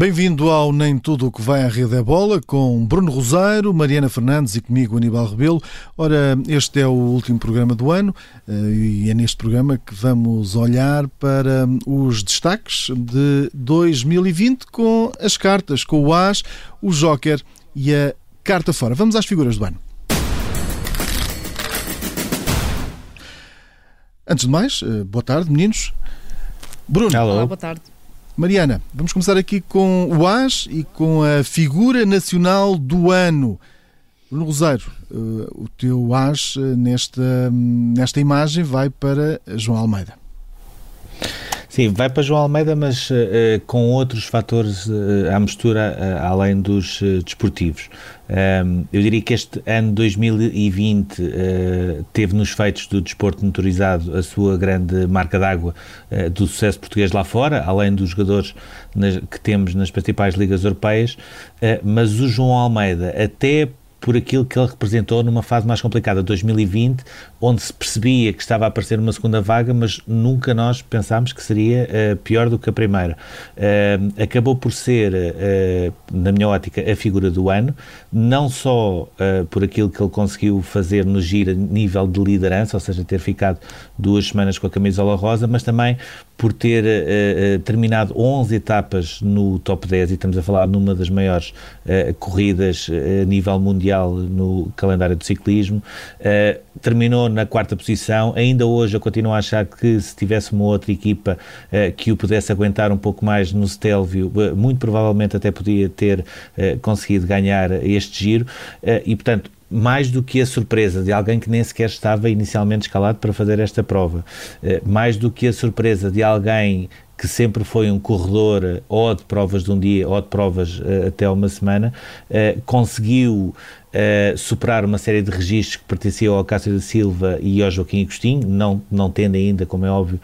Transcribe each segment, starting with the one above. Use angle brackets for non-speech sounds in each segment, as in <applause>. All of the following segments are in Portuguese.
Bem-vindo ao Nem Tudo o que vai à Rede é Bola, com Bruno Rosário, Mariana Fernandes e comigo Aníbal Rebelo. Ora, este é o último programa do ano eh, e é neste programa que vamos olhar para os destaques de 2020 com as cartas, com o As, o Joker e a carta fora. Vamos às figuras do ano. Antes de mais, eh, boa tarde, meninos. Bruno. Olá, boa tarde. Mariana, vamos começar aqui com o AS e com a figura nacional do ano. Bruno Rosário, eh, o teu AS eh, nesta, nesta imagem vai para João Almeida. Sim, vai para João Almeida, mas uh, com outros fatores uh, à mistura, uh, além dos desportivos. Um, eu diria que este ano 2020 teve nos feitos do desporto motorizado a sua grande marca d'água do sucesso português lá fora, além dos jogadores nas, que temos nas principais ligas europeias, mas o João Almeida, até por aquilo que ele representou numa fase mais complicada, 2020, onde se percebia que estava a aparecer uma segunda vaga, mas nunca nós pensámos que seria uh, pior do que a primeira. Uh, acabou por ser, uh, na minha ótica, a figura do ano, não só por aquilo que ele conseguiu fazer no giro a nível de liderança, ou seja, ter ficado duas semanas com a camisola rosa, mas também por ter terminado 11 etapas no top 10 e estamos a falar numa das maiores corridas a nível mundial no calendário do ciclismo. Terminou na quarta posição. Ainda hoje eu continuo a achar que se tivesse uma outra equipa que o pudesse aguentar um pouco mais no Stelvio, muito provavelmente até podia ter conseguido ganhar este giro. e portanto, mais do que a surpresa de alguém que nem sequer estava inicialmente escalado para fazer esta prova, eh, mais do que a surpresa de alguém que sempre foi um corredor eh, ou de provas de um dia ou de provas até uma semana, conseguiu uh, superar uma série de registros que pertenciam ao Cássio da Silva e ao Joaquim Agostinho, não, não tendo ainda, como é óbvio,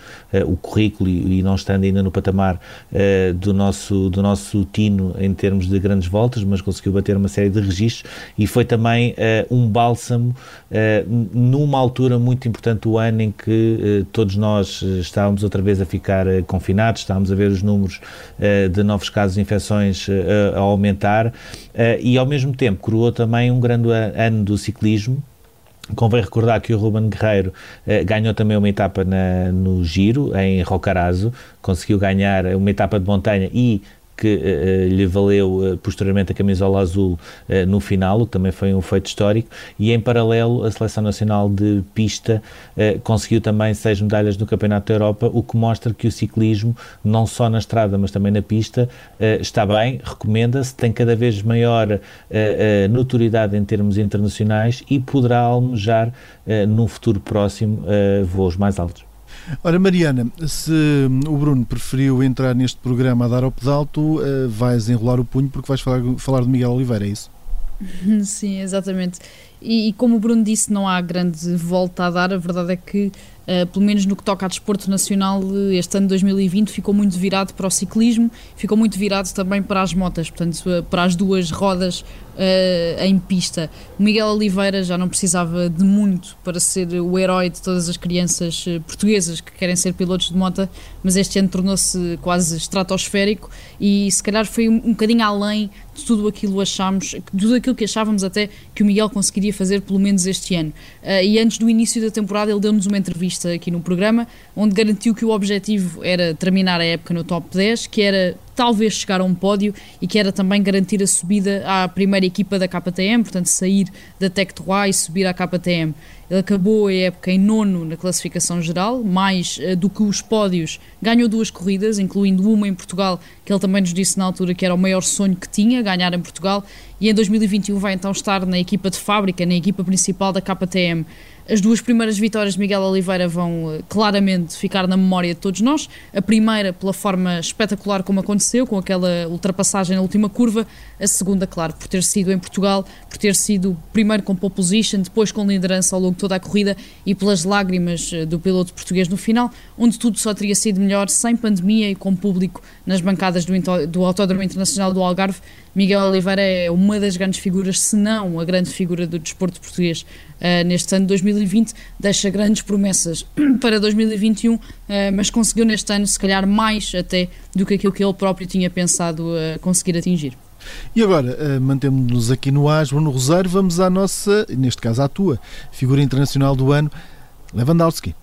o currículo e, não estando ainda no patamar do, nosso, do nosso Tino em termos de grandes voltas, mas conseguiu bater uma série de registros e foi também um bálsamo numa altura muito importante do ano em que todos nós estávamos outra vez a ficar confinados estamos a ver os números uh, de novos casos de infecções uh, a aumentar. eh, e, ao mesmo tempo, coroou também um grande ano do ciclismo. Convém recordar que o Ruben Guerreiro ganhou também uma etapa na, no Giro, em Rocarazo, conseguiu ganhar uma etapa de montanha e que uh, lhe valeu uh, posteriormente a camisola azul uh, no final, o que também foi um feito histórico, e em paralelo a Seleção Nacional de Pista conseguiu também seis medalhas no Campeonato da Europa, o que mostra que o ciclismo, não só na estrada, mas também na pista, está bem, recomenda-se, tem cada vez maior notoriedade em termos internacionais e poderá almejar num futuro próximo voos mais altos. Ora, Mariana, se o Bruno preferiu entrar neste programa a dar ao pedal, tu uh, vais enrolar o punho porque vais falar, falar de Miguel Oliveira, é isso? <laughs> Sim, exatamente. E, e, como o Bruno disse, não há grande volta a dar. A verdade é que, uh, pelo menos no que toca a desporto nacional, este ano 2020 ficou muito virado para o ciclismo, ficou muito virado também para as motas, portanto, para as duas rodas uh, em pista. O Miguel Oliveira já não precisava de muito para ser o herói de todas as crianças eh, portuguesas que querem ser pilotos de moto, mas este ano tornou-se quase estratosférico e se calhar foi um, um bocadinho além de tudo aquilo achámos, de tudo aquilo que achávamos até que o Miguel conseguiria fazer pelo menos este ano. Uh, e antes do início da temporada ele deu-nos uma entrevista aqui no programa onde garantiu que o objetivo era terminar a época no top 10, que era talvez chegar a um pódio e que era também garantir a subida à primeira equipa da KTM, portanto sair da Tech 3 e subir à KTM. Ele acabou a época em nono na classificação geral, mais uh, do que os pódios, ganhou duas corridas, incluindo uma em Portugal, que ele também nos disse na altura que era o maior sonho que tinha, ganhar em Portugal, e em 2021 vai então estar na equipa de fábrica, na equipa principal da KTM. As duas primeiras vitórias de Miguel Oliveira vão eh, claramente ficar na memória de todos nós. A primeira, pela forma espetacular como aconteceu, com aquela ultrapassagem na última curva. A segunda, claro, por ter sido em Portugal, por ter sido primeiro com pole position, depois com liderança ao longo de toda a corrida e pelas lágrimas eh, do piloto português no final, onde tudo só teria sido melhor sem pandemia e com público nas bancadas do, do Autódromo Internacional do Algarve. Miguel Oliveira é uma das grandes figuras, se não a grande figura do desporto português uh, neste ano de 2020. Deixa grandes promessas <clears throat> para 2021, uh, eh, mas conseguiu neste ano, se calhar, mais até do que aquilo que ele próprio tinha pensado uh, conseguir atingir. E agora, mantemos-nos aqui no Asbo, no Rosário, vamos à nossa, neste caso à tua, figura internacional do ano, Lewandowski.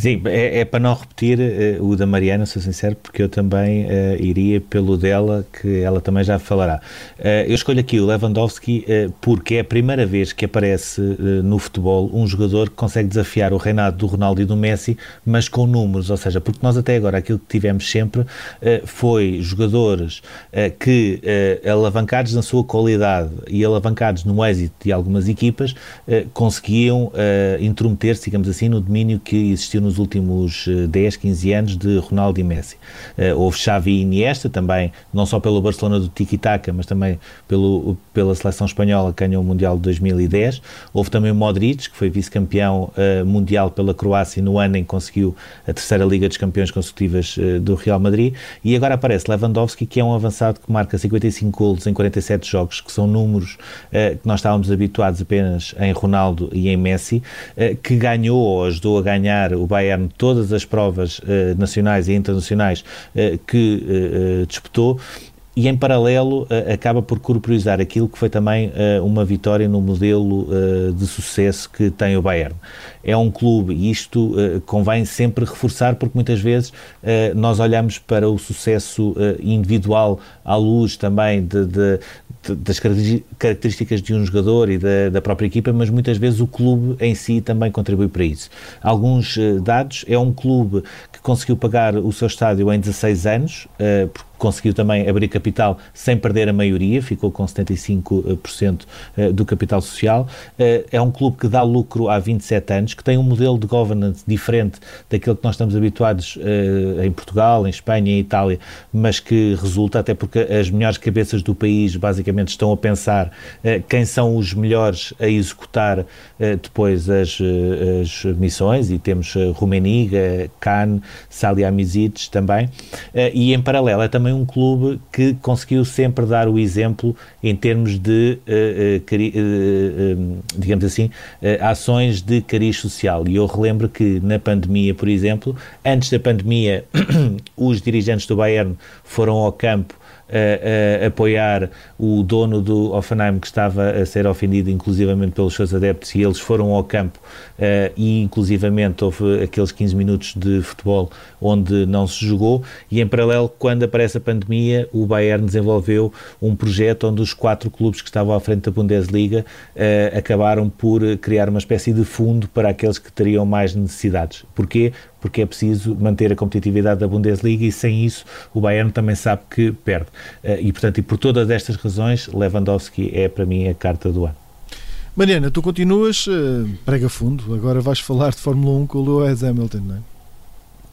Sim, é, é, para não repetir uh, o da Mariana, sou sincero, porque eu também uh, iria pelo dela, que ela também já falará. Uh, eu escolho aqui o Lewandowski porque é a primeira vez que aparece no futebol um jogador que consegue desafiar o reinado do Ronaldo e do Messi, mas com números, ou seja, porque nós até agora aquilo que tivemos sempre foi jogadores que, alavancados na sua qualidade e alavancados no êxito de algumas equipas, conseguiam intrometer-se, digamos assim, no domínio que existiu no nos últimos 10, eh, 15 anos de Ronaldo e Messi. Uh, houve Xavi e Iniesta também, não só pelo Barcelona do Tiki-Taka, mas também pelo, pela seleção espanhola que ganhou o Mundial de 2010. Houve também o Modric, que foi vice-campeão uh, mundial pela Croácia no ano em que conseguiu a terceira Liga dos Campeões consecutivas do Real Madrid. E agora aparece Lewandowski, que é um avançado que marca 55 golos em 47 jogos, que são números que nós estávamos habituados apenas em Ronaldo e em Messi, que ganhou ou ajudou a ganhar o Bayern Bayern todas as provas uh, nacionais e internacionais uh, que uh, disputou e em paralelo uh, acaba por corporizar aquilo que foi também uh, uma vitória no modelo uh, de sucesso que tem o Bayern. É um clube, e isto convém sempre reforçar, porque muitas vezes nós olhamos para o sucesso individual à luz também de, de, de, das características de um jogador e da, da, própria equipa, mas muitas vezes o clube em si também contribui para isso. Alguns dados, é um clube que conseguiu pagar o seu estádio em 16 anos, porque conseguiu também abrir capital sem perder a maioria, ficou com 75% eh, do capital social. Eh, é um clube que dá lucro há 27 anos, que tem um modelo de governance diferente daquele que nós estamos habituados eh, em Portugal, em Espanha, em Itália, mas que resulta, até porque as melhores cabeças do país basicamente estão a pensar quem são os melhores a executar depois as, as missões, e temos Rumeniga, Cannes, Salihamidzic também, e em paralelo é também também um clube que conseguiu sempre dar o exemplo em termos de, uh, uh, uh, digamos assim, ações de cariz social. E eu relembro que na pandemia, por exemplo, antes da pandemia, <clears throat> os dirigentes do Bayern foram ao campo a, apoiar o dono do Offenheim que estava a ser ofendido inclusivamente pelos seus adeptos e eles foram ao campo uh, e inclusivamente houve aqueles 15 minutos de futebol onde não se jogou e em paralelo quando aparece a pandemia o Bayern desenvolveu um projeto onde os quatro clubes que estavam à frente da Bundesliga uh, acabaram por criar uma espécie de fundo para aqueles que teriam mais necessidades. Porquê? Porque é preciso manter a competitividade da Bundesliga e sem isso o Bayern também sabe que perde. Eh, e, portanto, e por todas estas razões, Lewandowski é para mim a carta do ano. Mariana, tu continuas uh, prega fundo, agora vais falar de Fórmula 1 com o Lewis Hamilton, não é?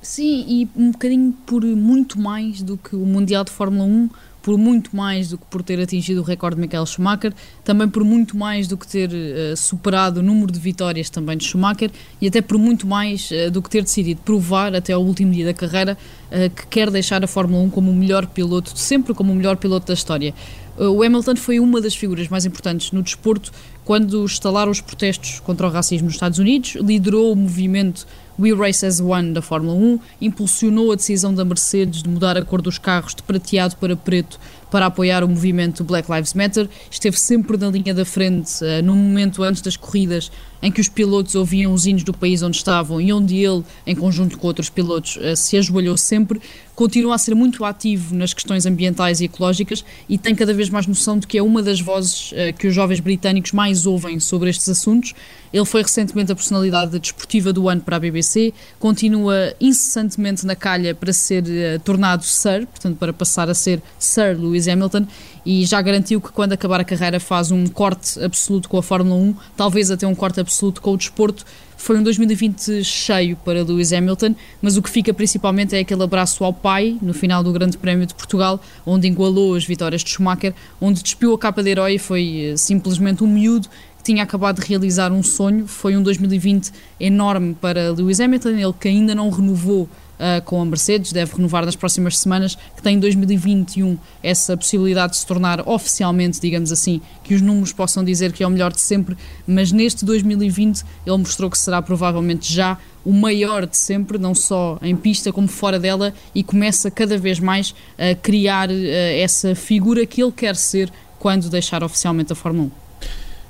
Sim, e um bocadinho por muito mais do que o Mundial de Fórmula 1, por muito mais do que por ter atingido o recorde de Michael Schumacher, também por muito mais do que ter uh, superado o número de vitórias também de Schumacher e até por muito mais uh, do que ter decidido provar até ao último dia da carreira uh, que quer deixar a Fórmula 1 como o melhor piloto, sempre como o melhor piloto da história. O Hamilton foi uma das figuras mais importantes no desporto quando instalaram os protestos contra o racismo nos Estados Unidos, liderou o movimento We Race as One da Fórmula 1 impulsionou a decisão da Mercedes de mudar a cor dos carros de prateado para preto para apoiar o movimento Black Lives Matter. Esteve sempre na linha da frente, uh, no momento antes das corridas, em que os pilotos ouviam os hinos do país onde estavam e onde ele, em conjunto com outros pilotos, uh, se ajoelhou sempre. Continua a ser muito ativo nas questões ambientais e ecológicas e tem cada vez mais noção de que é uma das vozes uh, que os jovens britânicos mais ouvem sobre estes assuntos. Ele foi recentemente a personalidade desportiva do ano para a BBC, continua incessantemente na calha para ser tornado Sir, portanto, para passar a ser Sir Lewis Hamilton e já garantiu que quando acabar a carreira faz um corte absoluto com a Fórmula 1, talvez até um corte absoluto com o desporto. Foi um 2020 cheio para Lewis Hamilton, mas o que fica principalmente é aquele abraço ao pai no final do Grande Prémio de Portugal, onde igualou as vitórias de Schumacher, onde despiu a capa de herói e foi eh, simplesmente um miúdo tinha acabado de realizar um sonho. Foi um 2020 enorme para Lewis Hamilton, ele que ainda não renovou Uh, com a Mercedes, deve renovar nas próximas semanas, que tem em 2021 essa possibilidade de se tornar oficialmente, digamos assim, que os números possam dizer que é o melhor de sempre, mas neste 2020 ele mostrou que será provavelmente já o maior de sempre, não só em pista como fora dela, e começa cada vez mais a criar uh, essa figura que ele quer ser quando deixar oficialmente a Fórmula 1.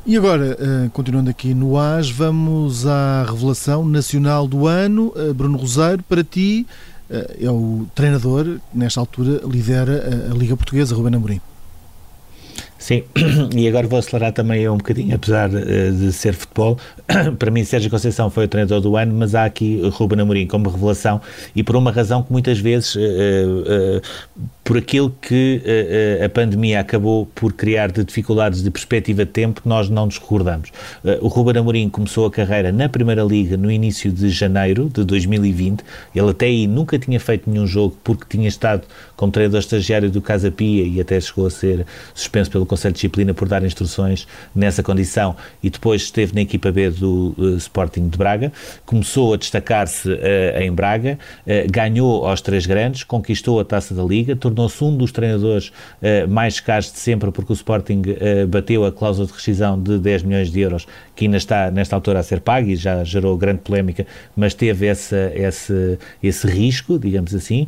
E agora, eh, continuando aqui no AS, vamos à revelação nacional do ano. Eh, Bruno Rosário, para ti, eh, é o treinador nesta altura lidera a Liga Portuguesa, Ruben Amorim. Sim, <clears throat> e agora vou acelerar também um bocadinho, apesar de ser futebol. <clears throat> Para mim, Sérgio Conceição foi o treinador do ano, mas há aqui Ruben Amorim como revelação e por uma razão que muitas vezes por aquilo que uh, a pandemia acabou por criar de dificuldades de perspectiva de tempo nós não nos recordamos. Uh, o Ruben Amorim começou a carreira na Primeira Liga no início de janeiro de 2020. Ele até aí nunca tinha feito nenhum jogo porque tinha estado como treinador estagiário do Casa Pia e até chegou a ser suspenso pelo Conselho de Disciplina por dar instruções nessa condição e depois esteve na equipa B do uh, Sporting de Braga. Começou a destacar-se em Braga, ganhou aos três grandes, conquistou a Taça da Liga, tornou-se um dos treinadores uh, mais caros de sempre, porque o Sporting uh, bateu a cláusula de rescisão de 10 milhões de euros, que ainda está nesta altura a ser pago e já gerou grande polémica, mas teve essa, esse, esse risco, digamos assim.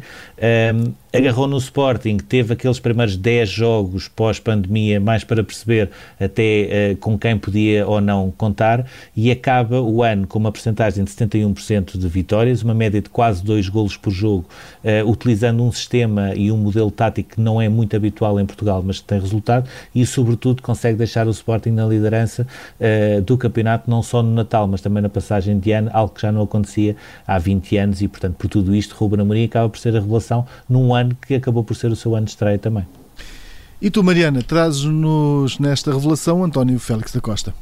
Um, agarrou no Sporting, teve aqueles primeiros 10 jogos pós-pandemia, mais para perceber até uh, com quem podia ou não contar, e acaba o ano com uma porcentagem de 71% de vitórias, uma média de quase 2 golos por jogo, uh, utilizando um sistema e um modelo tático que não é muito habitual em Portugal, mas que tem resultado, e sobretudo consegue deixar o Sporting na liderança uh, do campeonato, não só no Natal, mas também na passagem de ano, algo que já não acontecia há 20 anos, e portanto, por tudo isto, Ruben Amorim acaba por ser a revelação num ano que acabou por ser o seu ano de estreia também. E tu, Mariana, trazes-nos nesta revelação António Félix da Costa.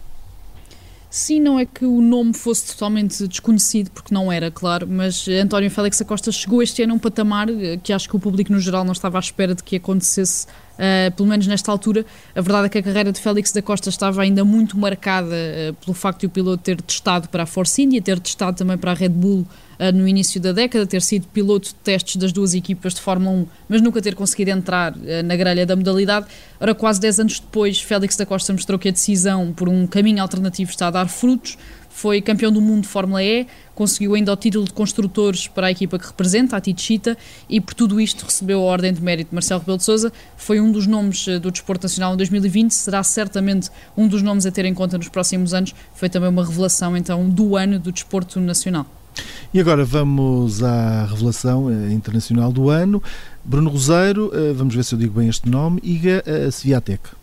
Sim, não é que o nome fosse totalmente desconhecido, porque não era, claro, mas António Félix Acosta chegou este ano a um patamar eh, que acho que o público no geral não estava à espera de que acontecesse, uh, pelo menos nesta altura. A verdade é que a carreira de Félix da Costa estava ainda muito marcada uh, pelo facto de o piloto ter testado para a Force India, ter testado também para a Red Bull uh, no início da década, ter sido piloto de testes das duas equipas de Fórmula 1, mas nunca ter conseguido entrar na grelha da modalidade. Ora, quase 10 anos depois, Félix da Costa mostrou que a decisão por um caminho alternativo está a dar frutos. Foi campeão do mundo de Fórmula E, conseguiu ainda o título de construtores para a equipa que representa, a Tichita, e por tudo isto recebeu a Ordem de Mérito de Marcelo Rebelo de Sousa. Foi um dos nomes eh, do desporto nacional em 2020, será certamente um dos nomes a ter em conta nos próximos anos. Foi também uma revelação, então, do ano do desporto nacional. E agora vamos à revelação eh, internacional do ano. Bruno Roseiro, eh, vamos ver se eu digo bem este nome, IGA Sviatek.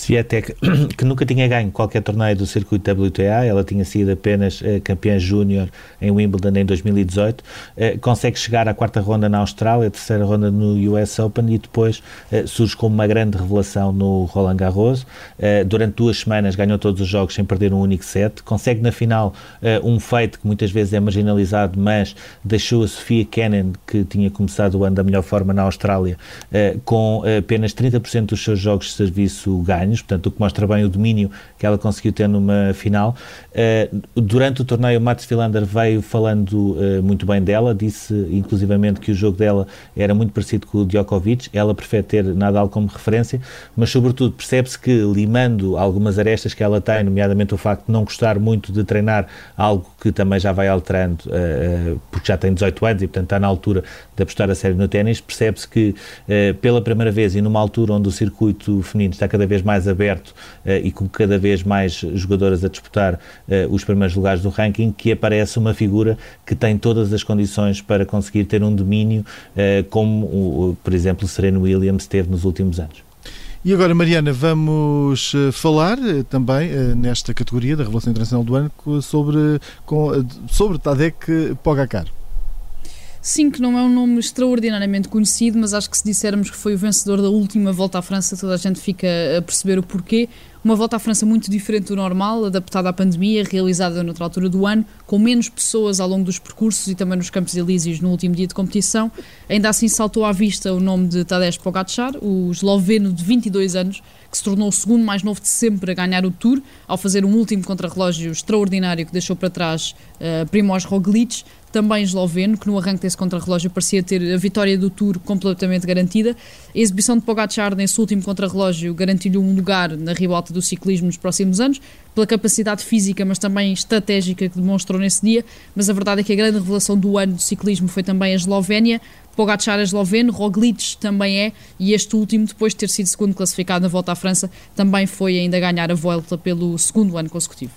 Sviatek, <clears throat> que nunca tinha ganho qualquer torneio do circuito WTA, ela tinha sido apenas uh, campeã júnior em Wimbledon em 2018, uh, consegue chegar à quarta ronda na Austrália, terceira ronda no US Open e depois uh, surge como uma grande revelação no Roland Garros. durante duas semanas ganhou todos os jogos sem perder um único set, consegue na final um feito que muitas vezes é marginalizado, mas deixou a Sofia Kenin, que tinha começado o ano da melhor forma na Austrália, com apenas 30% dos seus jogos de serviço ganho portanto, o que mostra bem o domínio que ela conseguiu ter numa final. Uh, durante o torneio, Mats Wilander veio falando uh, muito bem dela, disse inclusivamente que o jogo dela era muito parecido com o Djokovic, ela prefere ter Nadal como referência, mas sobretudo percebe-se que limando algumas arestas que ela tem, nomeadamente o facto de não gostar muito de treinar, algo que também já vai alterando, uh, porque já tem 18 anos e portanto está na altura de apostar a sério no ténis, percebe-se que pela primeira vez e numa altura onde o circuito feminino está cada vez mais aberto e com cada vez mais jogadoras a disputar uh, os primeiros lugares do ranking, que aparece uma figura que tem todas as condições para conseguir ter um domínio uh, como, por exemplo, Serena Williams teve nos últimos anos. E agora, Mariana, vamos falar também nesta categoria da Revelação Internacional do Ano sobre, com, sobre Tadek Pogacar. Sim, que não é um nome extraordinariamente conhecido, mas acho que se dissermos que foi o vencedor da última volta à França, toda a gente fica a perceber o porquê. Uma volta à França muito diferente do normal, adaptada à pandemia, realizada noutra altura do ano, com menos pessoas ao longo dos percursos e também nos Campos Elíseos no último dia de competição. Ainda assim saltou à vista o nome de Tadej Pogacar, o esloveno de 22 anos, que se tornou o segundo mais novo de sempre a ganhar o Tour, ao fazer um último contrarrelógio extraordinário que deixou para trás uh, Primoz Roglic, também esloveno, que no arranque desse contrarrelógio parecia ter a vitória do Tour completamente garantida. A exibição de Pogacar nesse último contrarrelógio garantiu-lhe um lugar na ribalta do ciclismo nos próximos anos, pela capacidade física, mas também estratégica que demonstrou nesse dia. Mas a verdade é que a grande revelação do ano do ciclismo foi também a Eslovénia. Pogacar é esloveno, Roglic também é, e este último, depois de ter sido segundo classificado na volta à França, também foi ainda ganhar a volta pelo segundo ano consecutivo.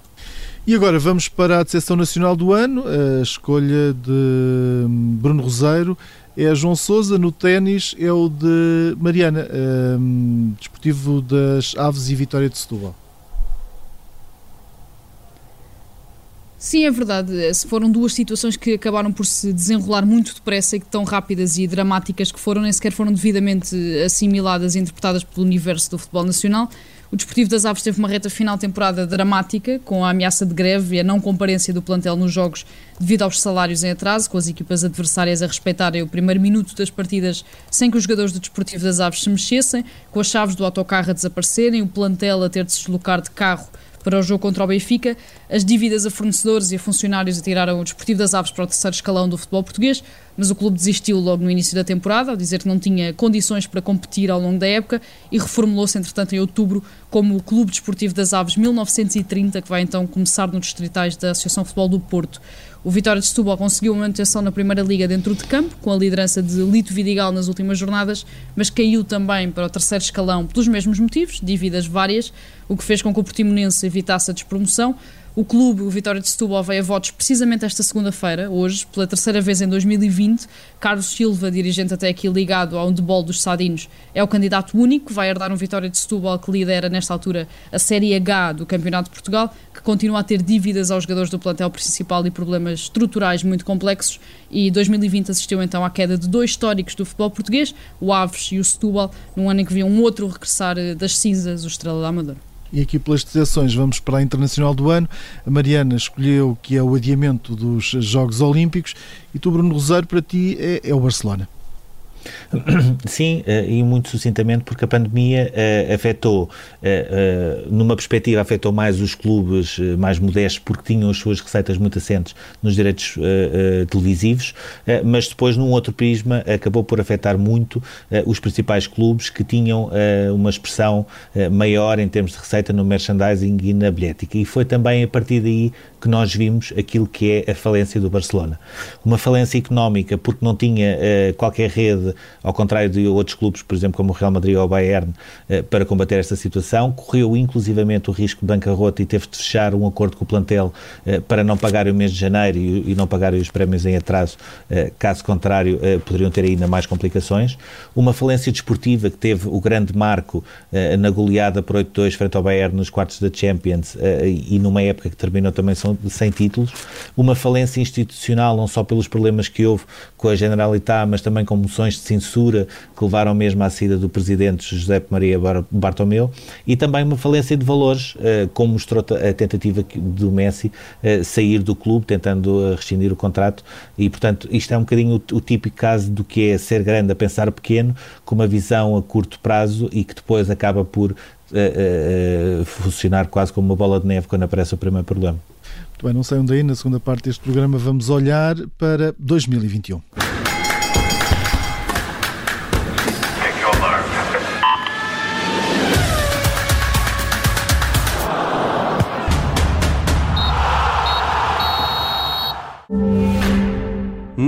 E agora vamos para a decepção nacional do ano. A escolha de Bruno Roseiro é João Sousa. No ténis é o de Mariana, um, desportivo das Aves e Vitória de Setúbal. Sim, é verdade. Foram duas situações que acabaram por se desenrolar muito depressa e que tão rápidas e dramáticas que foram, nem sequer foram devidamente assimiladas e interpretadas pelo universo do futebol nacional. O Desportivo das Aves teve uma reta final temporada dramática, com a ameaça de greve e a não comparência do plantel nos jogos devido aos salários em atraso, com as equipas adversárias a respeitarem o primeiro minuto das partidas sem que os jogadores do Desportivo das Aves se mexessem, com as chaves do autocarro a desaparecerem, o plantel a ter de se deslocar de carro para o jogo contra o Benfica, as dívidas a fornecedores e a funcionários atiraram o Desportivo das Aves para o terceiro escalão do futebol português, mas o clube desistiu logo no início da temporada, ao dizer que não tinha condições para competir ao longo da época e reformulou-se, entretanto, em outubro como o Clube Desportivo das Aves 1930, que vai então começar nos distritais da Associação Futebol do Porto. O Vitória de Setúbal conseguiu uma manutenção na Primeira Liga dentro de campo, com a liderança de Lito Vidigal nas últimas jornadas, mas caiu também para o terceiro escalão pelos mesmos motivos, dívidas várias, o que fez com que o Portimonense evitasse a despromoção. O clube, o Vitória de Setúbal, veio a votos precisamente esta segunda-feira, hoje, pela terceira vez em 2020. Carlos Silva, dirigente até aqui ligado ao handebol dos Sadinos, é o candidato único, vai herdar um Vitória de Setúbal que lidera nesta altura a Série H do Campeonato de Portugal, que continua a ter dívidas aos jogadores do plantel principal e problemas estruturais muito complexos. E 2020 assistiu então à queda de dois históricos do futebol português, o Aves e o Setúbal, num ano em que viu um outro regressar eh, das cinzas, o Estrela da Amadora. E aqui pelas decisões vamos para a Internacional do Ano. A Mariana escolheu que é o adiamento dos Jogos Olímpicos e tu, Bruno Rosário, para ti é, é o Barcelona. <clears throat> Sim, eh, e muito sucintamente porque a pandemia uh, afetou, uh, numa perspectiva, afetou mais os clubes mais modestos porque tinham as suas receitas muito assentes nos direitos televisivos, mas depois, num outro prisma, acabou por afetar muito os principais clubes que tinham uma expressão maior em termos de receita no merchandising e na bilhética. E foi também a partir daí que nós vimos aquilo que é a falência do Barcelona. Uma falência económica porque não tinha qualquer rede ao contrário de outros clubes, por exemplo, como o Real Madrid ou o Bayern, eh, para combater esta situação. Correu inclusivamente o risco de bancarrota e teve de fechar um acordo com o plantel eh, para não pagar o mês de janeiro e não pagar os prémios em atraso, eh, caso contrário, poderiam ter ainda mais complicações. Uma falência desportiva que teve o grande marco na goleada por 8-2 frente ao Bayern nos quartos da Champions e numa época que terminou também sem títulos. Uma falência institucional, não só pelos problemas que houve com a Generalitat, mas também com moções censura que levaram mesmo à saída do presidente José Maria Bartomeu e também uma falência de valores, eh, como mostrou a tentativa do Messi eh, sair do clube, tentando eh, rescindir o contrato e, portanto, isto é um bocadinho o, típico caso do que é ser grande a pensar pequeno, com uma visão a curto prazo e que depois acaba por funcionar quase como uma bola de neve quando aparece o primeiro problema. Muito bem, não sei onde aí, na segunda parte deste programa vamos olhar para 2021.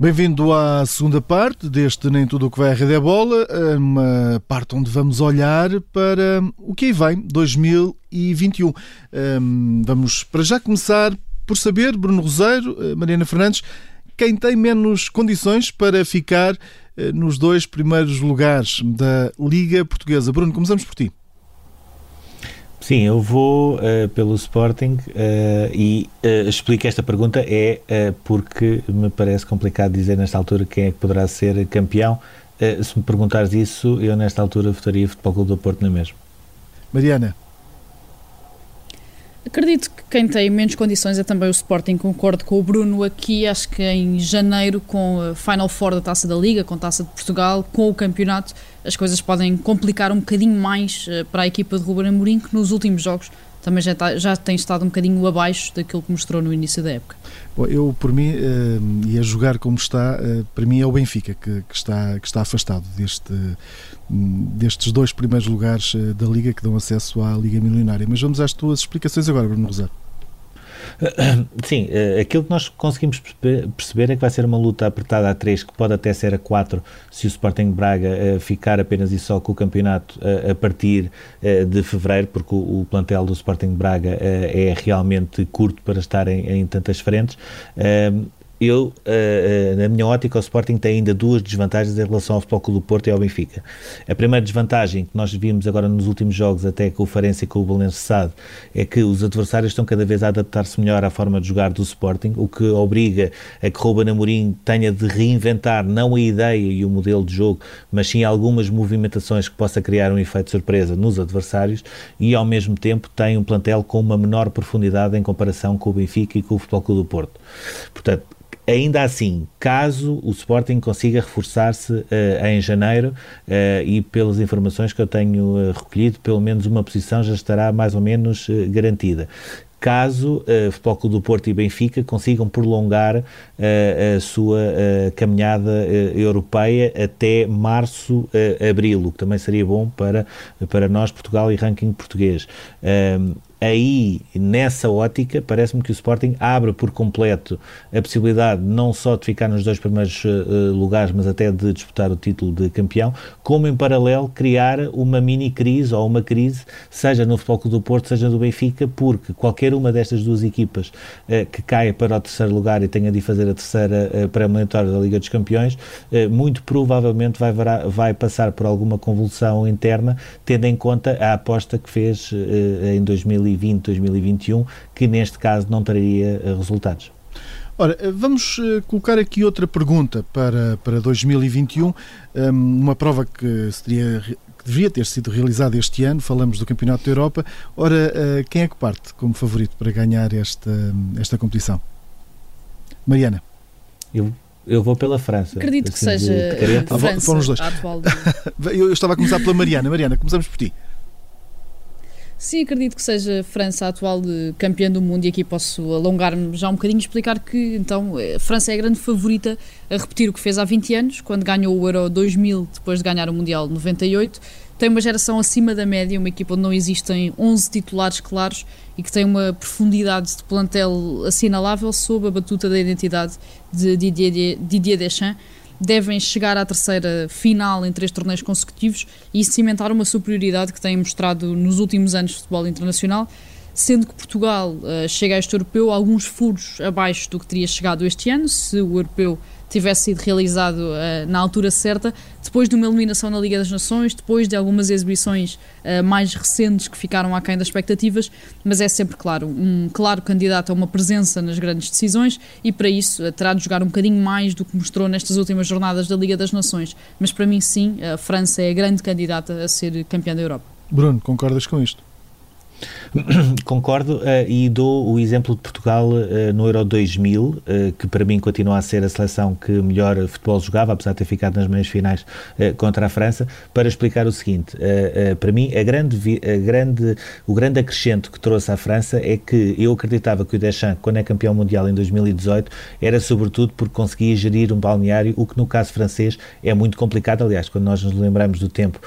Bem-vindo à segunda parte deste Nem Tudo o que vai à Rede é Bola, uma parte onde vamos olhar para o que aí vem, 2021. Vamos para já começar por saber, Bruno Roseiro, eh, Mariana Fernandes, quem tem menos condições para ficar eh, nos dois primeiros lugares da Liga Portuguesa. Bruno, começamos por ti. Sim, eu vou uh, pelo Sporting uh, e uh, explico esta pergunta é porque me parece complicado dizer nesta altura quem é que poderá ser campeão. se me perguntares isso, eu nesta altura votaria Futebol Clube do Porto na mesma. Mariana. Acredito que quem tem menos condições é também o Sporting, concordo com o Bruno aqui, acho que em janeiro com a Final Four da Taça da Liga, com a Taça de Portugal, com o campeonato, as coisas podem complicar um bocadinho mais eh, para a equipa de Ruben Amorim, que nos últimos jogos também já, está, já tem estado um bocadinho abaixo daquilo que mostrou no início da época. Bom, eu, por mim, uh, e a jogar como está, uh, para mim é o Benfica que, que, está, que está afastado deste, destes dois primeiros lugares uh, da Liga que dão acesso à Liga Milionária. Mas vamos às tuas explicações agora, Bruno Rosário. <coughs> Sim, eh, aquilo que nós conseguimos perceber é que vai ser uma luta apertada a 3, que pode até ser a 4, se o Sporting Braga eh, ficar apenas e só com o campeonato eh, a partir de fevereiro, porque o plantel do Sporting Braga é realmente curto para estar em tantas frentes eu, uh, uh, na minha ótica, o Sporting tem ainda duas desvantagens em relação ao Futebol Clube do Porto e ao Benfica. A primeira desvantagem que nós vimos agora nos últimos jogos, até com o Farense e com o Belenense Sade, é que os adversários estão cada vez a adaptar-se melhor à forma de jogar do Sporting, o que obriga a que Ruben Amorim tenha de reinventar não a ideia e o modelo de jogo, mas sim algumas movimentações que possa criar um efeito surpresa nos adversários e, ao mesmo tempo, tem um plantel com uma menor profundidade em comparação com o Benfica e com o Futebol Clube do Porto. Portanto, Ainda assim, caso o Sporting consiga reforçar-se uh, em janeiro, uh, e pelas informações que eu tenho uh, recolhido, pelo menos uma posição já estará mais ou menos garantida. Caso uh, Futebol Clube do Porto e Benfica consigam prolongar uh, a sua uh, caminhada europeia até março, abril, o que também seria bom para, para nós, Portugal e ranking português aí, nessa ótica, parece-me que o Sporting abre por completo a possibilidade não só de ficar nos dois primeiros uh, lugares, mas até de disputar o título de campeão, como em paralelo criar uma mini crise ou uma crise, seja no Futebol Clube do Porto, seja no Benfica, porque qualquer uma destas duas equipas uh, que caia para o terceiro lugar e tenha de fazer a terceira uh, pré-eliminatória da Liga dos Campeões, muito provavelmente vai, vai passar por alguma convulsão interna, tendo em conta a aposta que fez em 2000 2020, 2021, que neste caso não traria eh, resultados. Ora, eh, vamos eh, colocar aqui outra pergunta para, para 2021, ehm, uma prova que, seria, que deveria ter sido realizada este ano, falamos do Campeonato da Europa. Ora, quem é que parte como favorito para ganhar esta, esta competição? Mariana. Eu eu vou pela França. Acredito assim, que seja a ah, França, foram os dois. <laughs> eu, eu estava a começar pela Mariana. Mariana, começamos por ti. Sim, acredito que seja a França a atual campeã do mundo e aqui posso alongar-me já um bocadinho e explicar que então a França é a grande favorita a repetir o que fez há 20 anos, quando ganhou o Euro 2000 depois de ganhar o Mundial 98. Tem uma geração acima da média, uma equipa onde não existem 11 titulares claros e que tem uma profundidade de plantel assinalável sob a batuta da identidade de Didier Deschamps devem chegar à terceira final em três torneios consecutivos e cimentar uma superioridade que têm mostrado nos últimos anos de futebol internacional, sendo que Portugal uh, chega a este europeu alguns furos abaixo do que teria chegado este ano, se o europeu tivesse sido realizado uh, na altura certa, depois de uma eliminação na Liga das Nações, depois de algumas exibições uh, mais recentes que ficaram aquém das expectativas, mas é sempre, claro, um claro candidato a uma presença nas grandes decisões e para isso uh, terá de jogar um bocadinho mais do que mostrou nestas últimas jornadas da Liga das Nações. Mas para mim, sim, a França é a grande candidata a ser campeã da Europa. Bruno, concordas com isto? <clears throat> Concordo uh, e dou o exemplo de Portugal uh, no Euro 2000, uh, que para mim continua a ser a seleção que melhor futebol jogava, apesar de ter ficado nas meias finais contra a França, para explicar o seguinte: para mim, a grande, a grande, o grande acrescento que trouxe à França é que eu acreditava que o Deschamps, quando é campeão mundial em 2018, era sobretudo porque conseguia gerir um balneário, o que no caso francês é muito complicado. Aliás, quando nós nos lembramos do tempo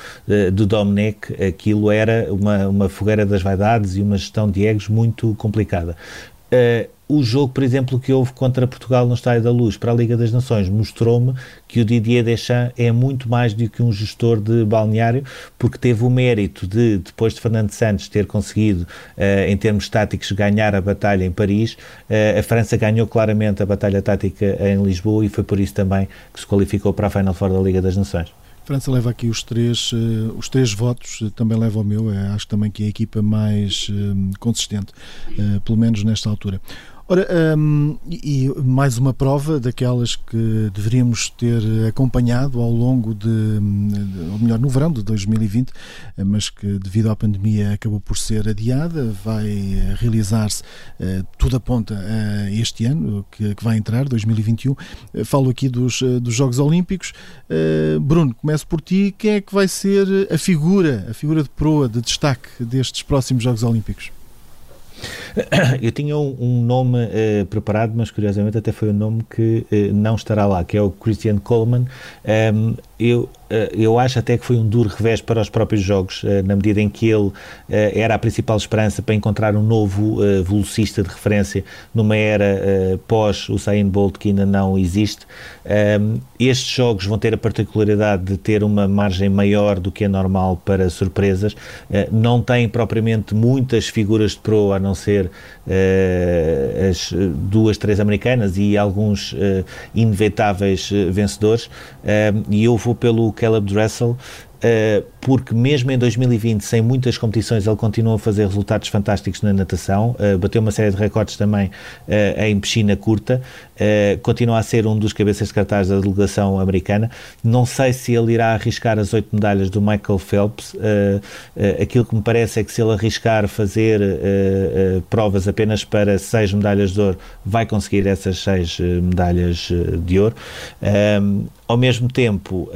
do Dominique, aquilo era uma, uma fogueira das vaidades e uma gestão de egos muito complicada. Uh, o jogo, por exemplo, que houve contra Portugal no Estádio da Luz para a Liga das Nações mostrou-me que o Didier Deschamps é muito mais do que um gestor de balneário, porque teve o mérito de, depois de Fernando Santos ter conseguido, uh, em termos táticos, ganhar a batalha em Paris, uh, a França ganhou claramente a batalha tática em Lisboa e foi por isso também que se qualificou para a Final Four da Liga das Nações. França leva aqui os três, uh, os três votos, também leva o meu, acho também que é a equipa mais consistente, pelo menos nesta altura. Ora, um, e, mais uma prova daquelas que deveríamos ter acompanhado ao longo de, ou melhor, no verão de 2020, mas que devido à pandemia acabou por ser adiada, vai realizar-se, uh, tudo aponta a este ano, que, que, vai entrar, 2021. Uh, falo aqui dos, dos Jogos Olímpicos. Bruno, começo por ti. Quem é que vai ser a figura, a figura de proa, de destaque destes próximos Jogos Olímpicos? <coughs> Eu tinha um, um nome uh, preparado, mas curiosamente até foi o um nome que uh, não estará lá, que é o Christian Coleman. Um, eu eh, eu acho até que foi um duro revés para os próprios jogos, eh, na medida em que ele eh, era a principal esperança para encontrar um novo velocista de referência numa era pós o Usain Bolt que ainda não existe. Ehm, estes jogos vão ter a particularidade de ter uma margem maior do que é normal para surpresas. Não têm propriamente muitas figuras de pro, a não ser as duas, três americanas e alguns inevitáveis vencedores. Ehm, e eu vou pelo Caleb Dressel, porque mesmo em 2020, sem muitas competições, ele continua a fazer resultados fantásticos na natação, uh, bateu uma série de recordes também uh, em piscina curta, continua a ser um dos cabeças de cartaz da delegação americana. Não sei se ele irá arriscar as oito medalhas do Michael Phelps. aquilo que me parece é que se ele arriscar fazer provas apenas para seis medalhas de ouro, vai conseguir essas seis medalhas de ouro. ao mesmo tempo,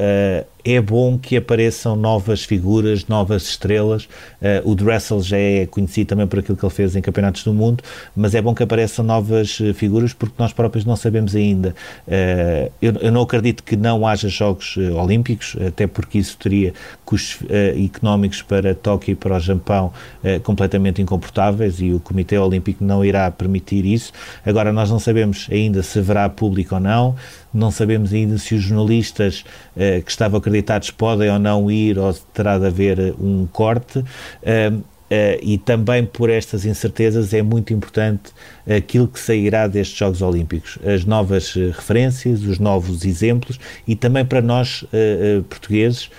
é bom que apareçam novas figuras, novas estrelas. Uh, o Dressel já é conhecido também por aquilo que ele fez em campeonatos do mundo, mas é bom que apareçam novas eh, figuras porque nós próprios não sabemos ainda. Uh, eu, eu, não acredito que não haja Jogos uh, Olímpicos, até porque isso teria custos económicos para Tóquio e para o Japão completamente incomportáveis e o Comitê Olímpico não irá permitir isso. Agora, nós não sabemos ainda se haverá público ou não não sabemos ainda se os jornalistas eh, que estavam acreditados podem ou não ir ou terá de haver eh, um corte. Uh, e também por estas incertezas é muito importante aquilo que sairá destes Jogos Olímpicos, as novas referências, os novos exemplos e também para nós portugueses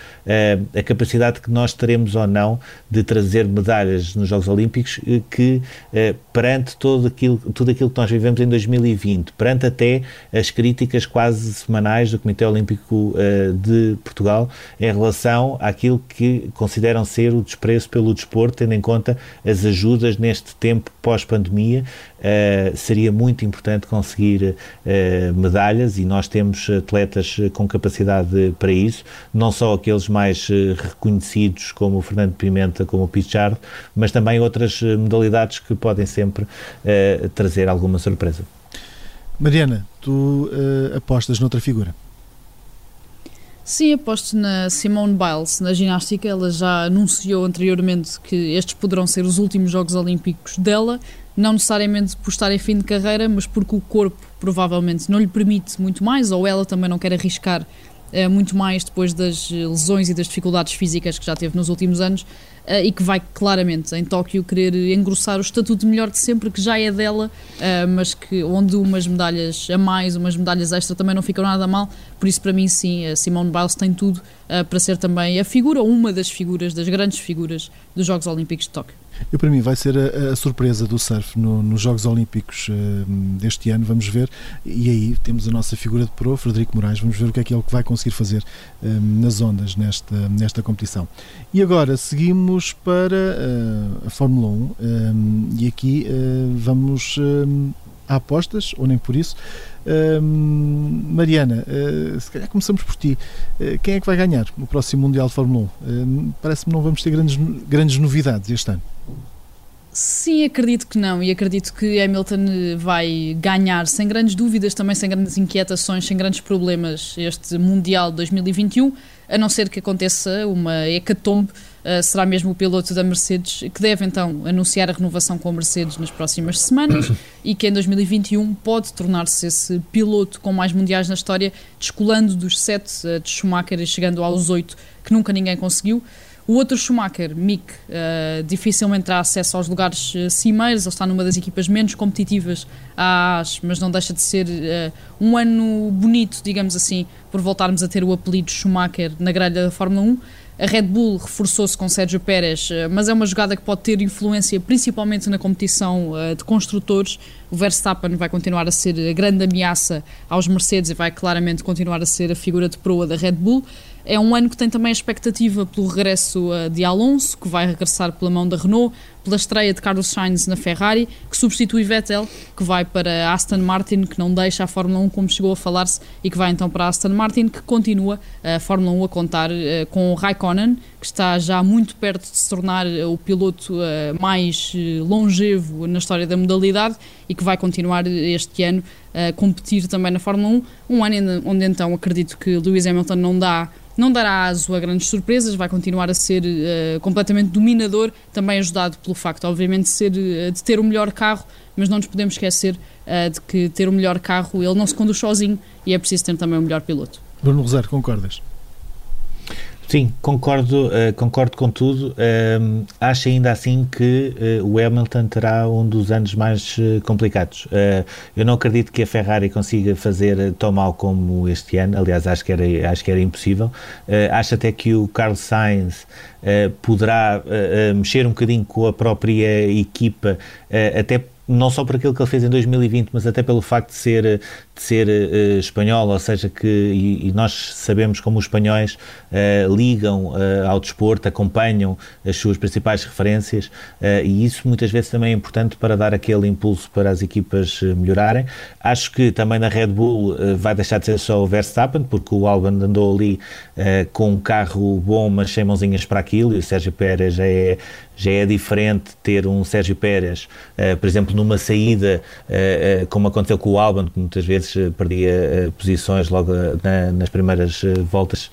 a capacidade que nós teremos ou não de trazer medalhas nos Jogos Olímpicos eh, que, eh, perante todo aquilo, tudo aquilo que nós vivemos em 2020, perante até as críticas quase semanais do Comitê Olímpico eh, de Portugal em relação àquilo que consideram ser o desprezo pelo desporto, tendo em conta as ajudas neste tempo pós-pandemia, seria muito importante conseguir medalhas e nós temos atletas com capacidade para isso, não só aqueles mais reconhecidos como o Fernando Pimenta como o Pichard, mas também outras eh, modalidades que podem sempre uh, trazer alguma surpresa. Mariana, tu uh, apostas noutra figura? Sim, aposto na Simone Biles, na ginástica. Ela já anunciou anteriormente que estes poderão ser os últimos Jogos Olímpicos dela, não necessariamente por estar em fim de carreira, mas porque o corpo provavelmente não lhe permite muito mais, ou ela também não quer arriscar uh, muito mais depois das lesões e das dificuldades físicas que já teve nos últimos anos uh, e que vai claramente em Tóquio querer engrossar o estatuto melhor de sempre que já é dela, uh, mas que onde umas medalhas a mais, umas medalhas extra também não ficam nada mal. Por isso, para mim, sim, a Simone Biles tem tudo para ser também a figura, uma das figuras, das grandes figuras dos Jogos Olímpicos de Tóquio. Eu, para mim, vai ser a, a surpresa do surf no, nos Jogos Olímpicos uh, deste ano. Vamos ver. E aí temos a nossa figura de pro, Frederico Moraes. Vamos ver o que é que ele vai conseguir fazer uh, nas ondas nesta, nesta competição. E agora seguimos para uh, a Fórmula 1. Um, e aqui vamos apostas, ou nem por isso. Mariana, uh, se calhar começamos por ti. Uh, quem é que vai ganhar o próximo Mundial de Fórmula 1? Uh, Parece-me que não vamos ter grandes, grandes novidades este ano. Sim, acredito que não, e acredito que Hamilton vai ganhar sem grandes dúvidas, também sem grandes inquietações, sem grandes problemas este Mundial 2021, a não ser que aconteça uma hecatombe uh, será mesmo o piloto da Mercedes, que deve então anunciar a renovação com a Mercedes nas próximas semanas <coughs> e que em 2021 pode tornar-se esse piloto com mais mundiais na história, descolando dos sete uh, de Schumacher e chegando aos oito que nunca ninguém conseguiu. O outro Schumacher, Mick, uh, dificilmente terá acesso aos lugares uh, cimeiros, ele está numa das equipas menos competitivas mas não deixa de ser uh, um ano bonito, digamos assim, por voltarmos a ter o apelido Schumacher na grelha da Fórmula 1. A Red Bull reforçou-se com Sérgio Pérez, mas é uma jogada que pode ter influência principalmente na competição de construtores. O Verstappen vai continuar a ser a grande ameaça aos Mercedes e vai claramente continuar a ser a figura de proa da Red Bull. É um ano que tem também a expectativa pelo regresso uh, de Alonso, que vai regressar pela mão da Renault, pela estreia de Carlos Sainz na Ferrari, que substitui Vettel, que vai para Aston Martin, que não deixa a Fórmula 1 como chegou a falar-se, e que vai então para Aston Martin, que continua a Fórmula 1 a contar uh, com o Raikkonen, que está já muito perto de se tornar uh, o piloto mais longevo na história da modalidade e que vai continuar este ano a competir também na Fórmula 1. Um ano onde então acredito que Lewis Hamilton não dá não dará aso a grandes surpresas, vai continuar a ser uh, completamente dominador, também ajudado pelo facto, obviamente, de, ser, uh, de ter o melhor carro, mas não nos podemos esquecer uh, de que ter o melhor carro, ele não se conduz sozinho e é preciso ter também o melhor piloto. Bruno Rosário, concordas? Sim, concordo, uh, concordo com tudo. Uh, acho ainda assim que uh, o Hamilton terá um dos anos mais complicados. eu não acredito que a Ferrari consiga fazer tão mal como este ano. Aliás, acho que era, acho que era impossível. acho até que o Carlos Sainz poderá mexer um bocadinho com a própria equipa, até não só por aquilo que ele fez em 2020, mas até pelo facto de ser, de ser uh, espanhol, ou seja, que e, e nós sabemos como os espanhóis uh, ligam uh, ao desporto, acompanham as suas principais referências e isso muitas vezes também é importante para dar aquele impulso para as equipas melhorarem. Acho que também na Red Bull vai deixar de ser só o Verstappen, porque o Albon andou ali com um carro bom, mas sem mãozinhas para aquilo, e o Sérgio Pérez já é já é diferente ter um Sérgio Pérez, por exemplo, numa saída, como aconteceu com o Albon, que muitas vezes perdia posições logo na, nas primeiras voltas,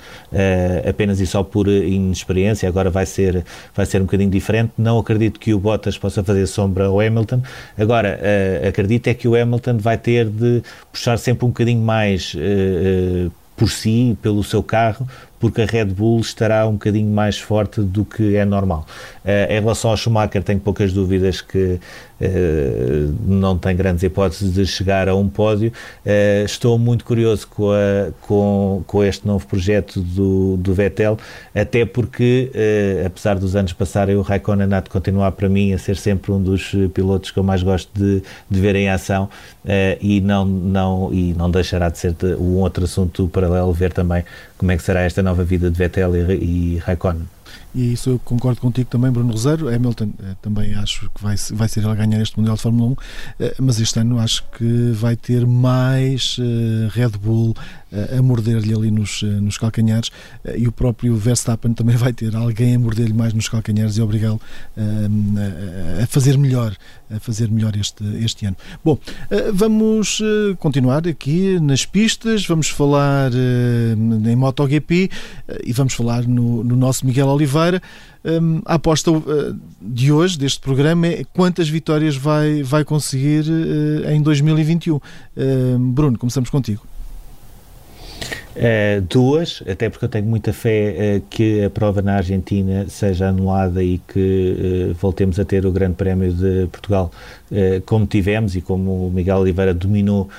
apenas e só por inexperiência, agora vai ser, vai ser um bocadinho diferente. Não acredito que o Bottas possa fazer sombra ao Hamilton. Agora, acredito é que o Hamilton vai ter de puxar sempre um bocadinho mais por si, pelo seu carro, porque a Red Bull estará um bocadinho mais forte do que é normal. Uh, em relação ao Schumacher, tenho poucas dúvidas que uh, não tem grandes hipóteses de chegar a um pódio. Uh, estou muito curioso com, a, com, com, este novo projeto do, do Vettel, até porque, apesar dos anos passarem, o Raikkonen há de continuar para mim a ser sempre um dos pilotos que eu mais gosto de, de ver em ação e, não, não, e não deixará de ser um outro assunto paralelo ver também como é que será esta nova vida de Vettel e, e Raikkonen e isso eu concordo contigo também, Bruno Rosário. Hamilton eh, também acho que vai, vai ser ele a ganhar este Mundial de Fórmula 1, eh, mas este ano acho que vai ter mais eh, Red Bull a morder-lhe ali nos, nos calcanhares e o próprio Verstappen também <laughs> vai ter alguém a morder-lhe mais nos calcanhares e obrigá-lo a fazer melhor a fazer melhor este, este ano. Bom, vamos continuar aqui nas pistas, vamos falar em MotoGP e vamos falar no, no nosso Miguel Oliveira. Um, a aposta de hoje, deste programa, é quantas vitórias vai, vai conseguir em 2021. Uh, Bruno, começamos contigo. Uh, duas, até porque eu tenho muita fé uh, que a prova na Argentina seja anulada e que uh, voltemos a ter o Grande Prémio de Portugal como tivemos e como o Miguel Oliveira dominou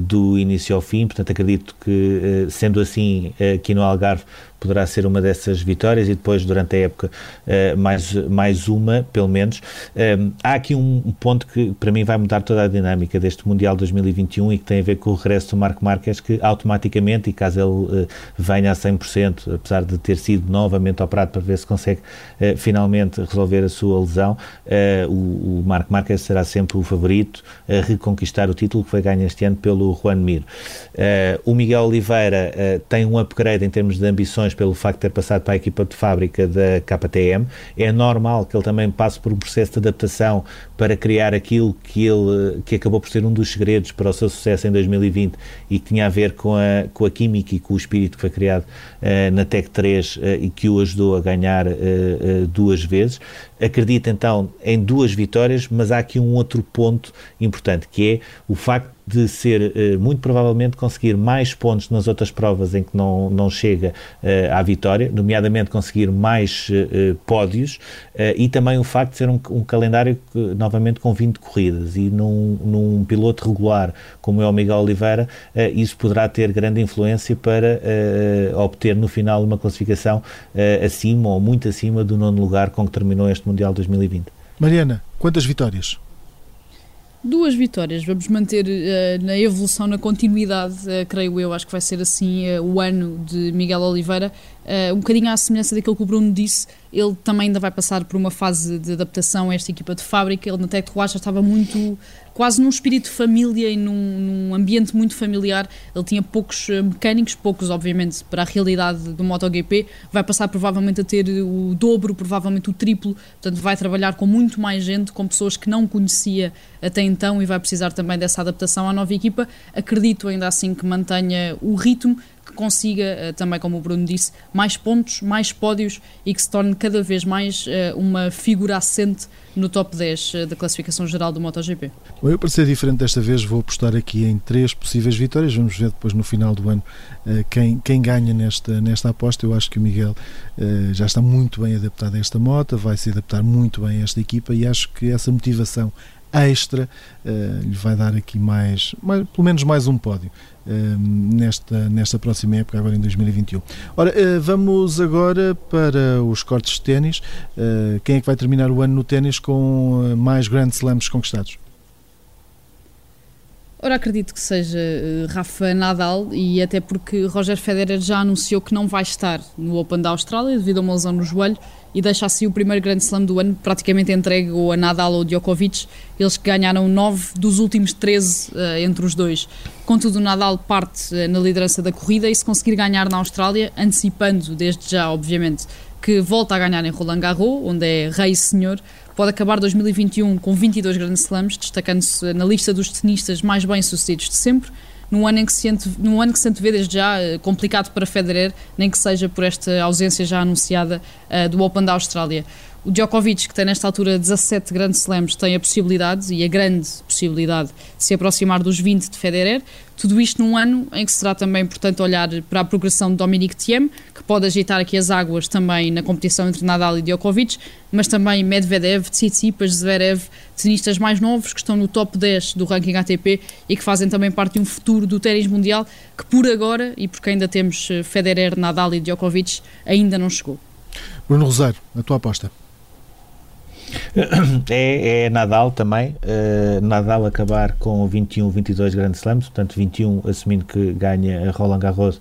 do início ao fim. Portanto, acredito que, sendo assim, aqui no Algarve poderá ser uma dessas vitórias e depois durante a época mais, mais uma, pelo menos. Há aqui um, ponto que para mim vai mudar toda a dinâmica deste Mundial 2021 e que tem a ver com o regresso do Marco Marques, que automaticamente, e caso ele venha a 100%, apesar de ter sido novamente operado para ver se consegue finalmente resolver a sua lesão, o Marco Marques será sempre o favorito a reconquistar o título que foi ganho este ano pelo Juan Mir. o Miguel Oliveira tem um upgrade em termos de ambições pelo facto de ter passado para a equipa de fábrica da KTM. É normal que ele também passe por um processo de adaptação para criar aquilo que ele que acabou por ser um dos segredos para o seu sucesso em 2020 e que tinha a ver com a, com a química e com o espírito que foi criado uh, na Tech 3 uh, e que o ajudou a ganhar uh, duas vezes. Acredito então em duas vitórias, mas há aqui um outro ponto importante que é o facto de ser, eh, muito provavelmente, conseguir mais pontos nas outras provas em que não, não chega uh, à vitória, nomeadamente conseguir mais uh, pódios, uh, e também o facto de ser um, um calendário, que, novamente, com 20 corridas, e num, num piloto regular como é o Miguel Oliveira, isso poderá ter grande influência para obter no final uma classificação acima ou muito acima do nono lugar com que terminou este Mundial 2020. Mariana, quantas vitórias? Duas vitórias, vamos manter uh, na evolução, na continuidade, uh, creio eu, acho que vai ser assim uh, o ano de Miguel Oliveira. Um bocadinho à semelhança daquilo que o Bruno disse, ele também ainda vai passar por uma fase de adaptação a esta equipa de fábrica. Ele na Tech já estava muito, quase num espírito de família e num, num, ambiente muito familiar. Ele tinha poucos mecânicos, poucos, obviamente, para a realidade do MotoGP. Vai passar provavelmente a ter o dobro, provavelmente o triplo. Portanto, vai trabalhar com muito mais gente, com pessoas que não conhecia até então e vai precisar também dessa adaptação à nova equipa. Acredito ainda assim que mantenha o ritmo que consiga, eh, também como o Bruno disse, mais pontos, mais pódios e que se torne cada vez mais eh, uma figura assente no top 10 eh, da classificação geral do MotoGP. Bom, eu para ser diferente desta vez vou apostar aqui em três possíveis vitórias, vamos ver depois no final do ano quem, quem ganha nesta, nesta aposta, eu acho que o Miguel já está muito bem adaptado a esta moto, vai se adaptar muito bem a esta equipa e acho que essa motivação extra uh, lhe vai dar aqui mais, mais, pelo menos mais um pódio uh, nesta, nesta próxima época, agora em 2021. Ora, uh, vamos agora para os cortes de ténis. quem é que vai terminar o ano no ténis com mais Grand Slams conquistados? Ora, acredito que seja Rafa Nadal e até porque Roger Federer já anunciou que não vai estar no Open da Austrália devido a uma lesão no joelho e deixa assim o primeiro grande slam do ano praticamente entregue ou a Nadal ou Djokovic, eles que ganharam 9 dos últimos 13 uh, eh, entre os dois. Contudo, Nadal parte uh, na liderança da corrida e se conseguir ganhar na Austrália, antecipando desde já, obviamente, que volta a ganhar em Roland Garros, onde é rei e senhor, pode acabar 2021 com 22 grandes slams, destacando-se na lista dos tenistas mais bem-sucedidos de sempre, num ano em que se, num ano que se antevê desde já eh, complicado para Federer, nem que seja por esta ausência já anunciada uh, do Open da Austrália. O Djokovic, que tem nesta altura 17 grandes slams, tem a possibilidade, e a grande possibilidade, de se aproximar dos 20 de Federer. Tudo isto num ano em que será também importante olhar para a progressão de Dominic Thiem, que pode agitar aqui as águas também na competição entre Nadal e Djokovic, mas também Medvedev, Tsitsipas, Zverev, tenistas mais novos que estão no top 10 do ranking ATP e que fazem também parte de um futuro do ténis mundial que por agora, e porque ainda temos eh, Federer, Nadal e Djokovic, ainda não chegou. Bruno Rosário, a tua aposta? <coughs> É, é Nadal também. Uh, Nadal acabar com 21, 22 grandes slams, portanto 21 assumindo que ganha Roland Garros, uh,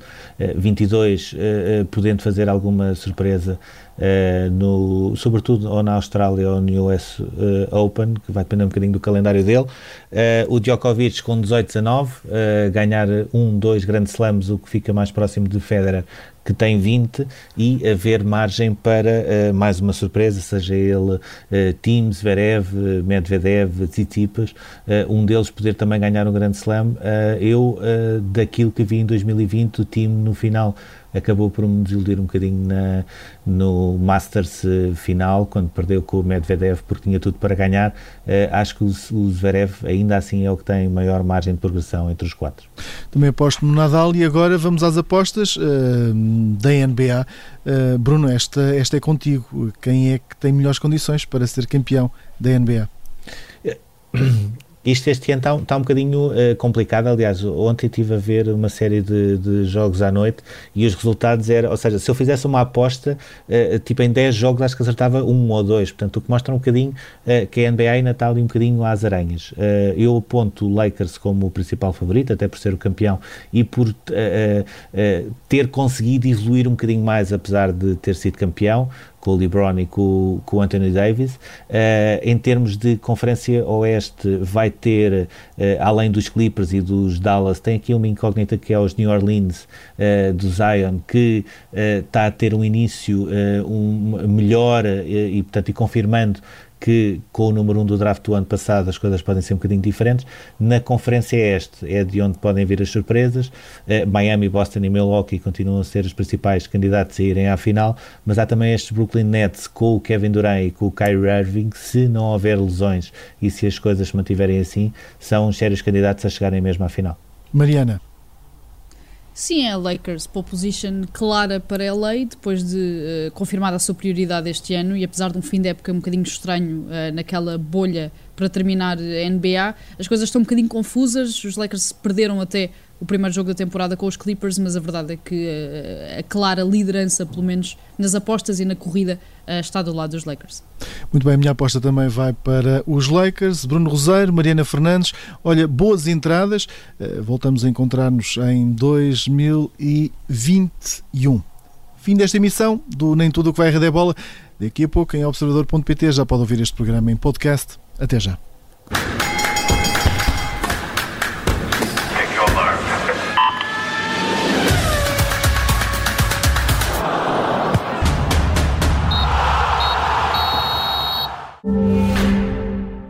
22 uh, podendo fazer alguma surpresa Uh, no, sobretudo ou na Austrália ou no US uh, Open, que vai depender um bocadinho do calendário dele. Uh, o Djokovic com 18, 19, ganhar um, dois grandes slams, o que fica mais próximo de Federer, que tem 20, e haver margem para mais uma surpresa, seja ele Tim, Zverev, Medvedev, Tsitsipas, um deles poder também ganhar um grande slam. eu, daquilo que vi em 2020, o time no final acabou por me desiludir um bocadinho na, no Masters eh, final, quando perdeu com o Medvedev porque tinha tudo para ganhar. Uh, acho que o, o Zverev ainda assim é o que tem maior margem de progressão entre os quatro. Também aposto no Nadal e agora vamos às apostas uh, da NBA. Uh, Bruno, esta, esta é contigo. Quem é que tem melhores condições para ser campeão da NBA? Isto este ano está, está um bocadinho uh, complicado. Aliás, ontem estive a ver uma série de, de, jogos à noite e os resultados eram, ou seja, se eu fizesse uma aposta, uh, tipo em 10 jogos, acho que acertava um ou dois. Portanto, o que mostra um bocadinho uh, que a NBA ainda está ali um bocadinho às aranhas. eu aponto o Lakers como o principal favorito, até por ser o campeão e por ter conseguido evoluir um bocadinho mais, apesar de ter sido campeão com o LeBron e com, com o Anthony Davis. Uh, em termos de Conferência Oeste, vai ter, uh, além dos Clippers e dos Dallas, tem aqui uma incógnita que é os New Orleans uh, do Zion, que está a ter um início um melhor e, portanto, e confirmando que com o número 1 um do draft do ano passado as coisas podem ser um bocadinho diferentes. Na Conferência Este é de onde podem vir as surpresas. Uh, Miami, Boston e Milwaukee continuam a ser os principais candidatos a irem à final, mas há também estes Brooklyn Nets com o Kevin Durant e com o Kyrie Irving, se não houver lesões e se as coisas se mantiverem assim, são os sérios candidatos a chegarem mesmo à final. Mariana. Sim, é a Lakers, pole position clara para LA, depois de uh, confirmada a superioridade este ano e apesar de um fim de época um bocadinho estranho uh, naquela bolha para terminar a NBA, as coisas estão um bocadinho confusas, os Lakers perderam até o primeiro jogo da temporada com os Clippers, mas a verdade é que uh, a clara liderança, pelo menos nas apostas e na corrida, uh, está do lado dos Lakers. Muito bem, a minha aposta também vai para os Lakers. Bruno Roseiro, Mariana Fernandes. Olha, boas entradas. Uh, voltamos a encontrar-nos em 2021. Fim desta emissão do Nem Tudo o que vai a bola. Daqui a pouco em observador.pt já pode ouvir este programa em podcast. Até já.